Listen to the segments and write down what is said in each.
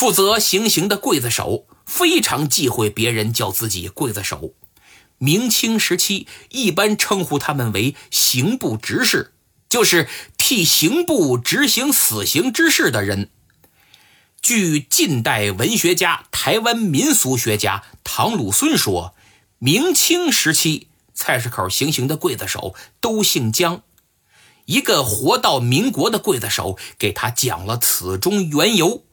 负责行刑的刽子手非常忌讳别人叫自己刽子手。明清时期一般称呼他们为刑部执事，就是替刑部执行死刑之事的人。据近代文学家、台湾民俗学家唐鲁孙说，明清时期菜市口行刑的刽子手都姓姜。一个活到民国的刽子手给他讲了此中缘由，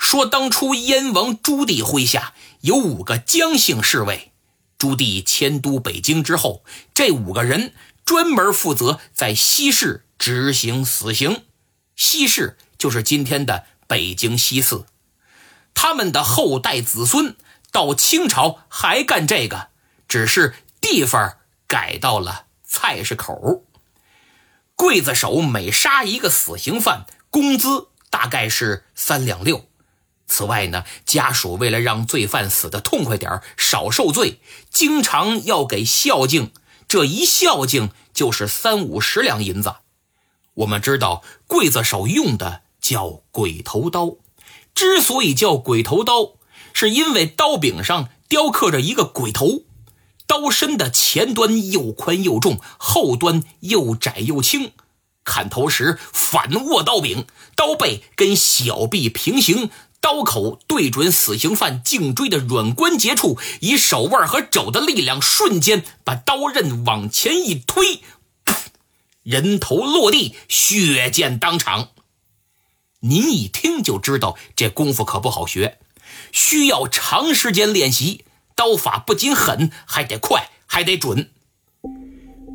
说当初燕王朱棣麾下有五个姜姓侍卫，朱棣迁都北京之后，这五个人专门负责在西市执行死刑，西市就是今天的。北京西四，他们的后代子孙到清朝还干这个，只是地方改到了菜市口。刽子手每杀一个死刑犯，工资大概是三两六。此外呢，家属为了让罪犯死得痛快点少受罪，经常要给孝敬，这一孝敬就是三五十两银子。我们知道，刽子手用的。叫鬼头刀，之所以叫鬼头刀，是因为刀柄上雕刻着一个鬼头，刀身的前端又宽又重，后端又窄又轻。砍头时反握刀柄，刀背跟小臂平行，刀口对准死刑犯颈椎的软关节处，以手腕和肘的力量，瞬间把刀刃往前一推，人头落地，血溅当场。您一听就知道，这功夫可不好学，需要长时间练习。刀法不仅狠，还得快，还得准。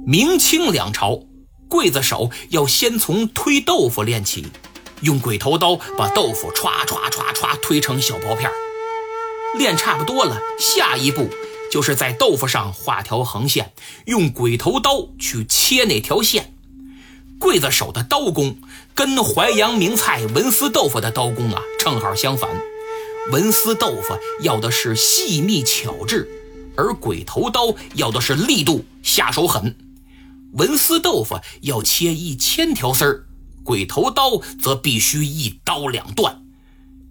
明清两朝，刽子手要先从推豆腐练起，用鬼头刀把豆腐歘歘歘歘推成小薄片练差不多了，下一步就是在豆腐上画条横线，用鬼头刀去切那条线。刽子手的刀工跟淮扬名菜文思豆腐的刀工啊正好相反，文思豆腐要的是细密巧致，而鬼头刀要的是力度下手狠。文思豆腐要切一千条丝儿，鬼头刀则必须一刀两断。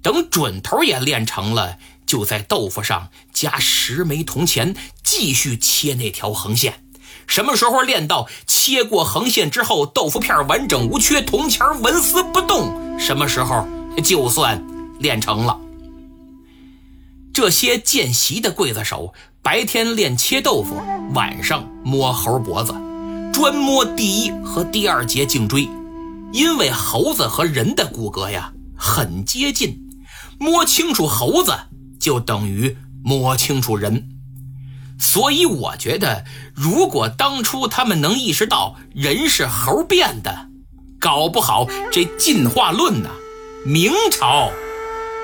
等准头也练成了，就在豆腐上加十枚铜钱，继续切那条横线。什么时候练到切过横线之后，豆腐片完整无缺，铜钱纹丝不动，什么时候就算练成了。这些见习的刽子手，白天练切豆腐，晚上摸猴脖子，专摸第一和第二节颈椎，因为猴子和人的骨骼呀很接近，摸清楚猴子就等于摸清楚人。所以我觉得，如果当初他们能意识到人是猴变的，搞不好这进化论呢，明朝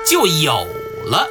就有了。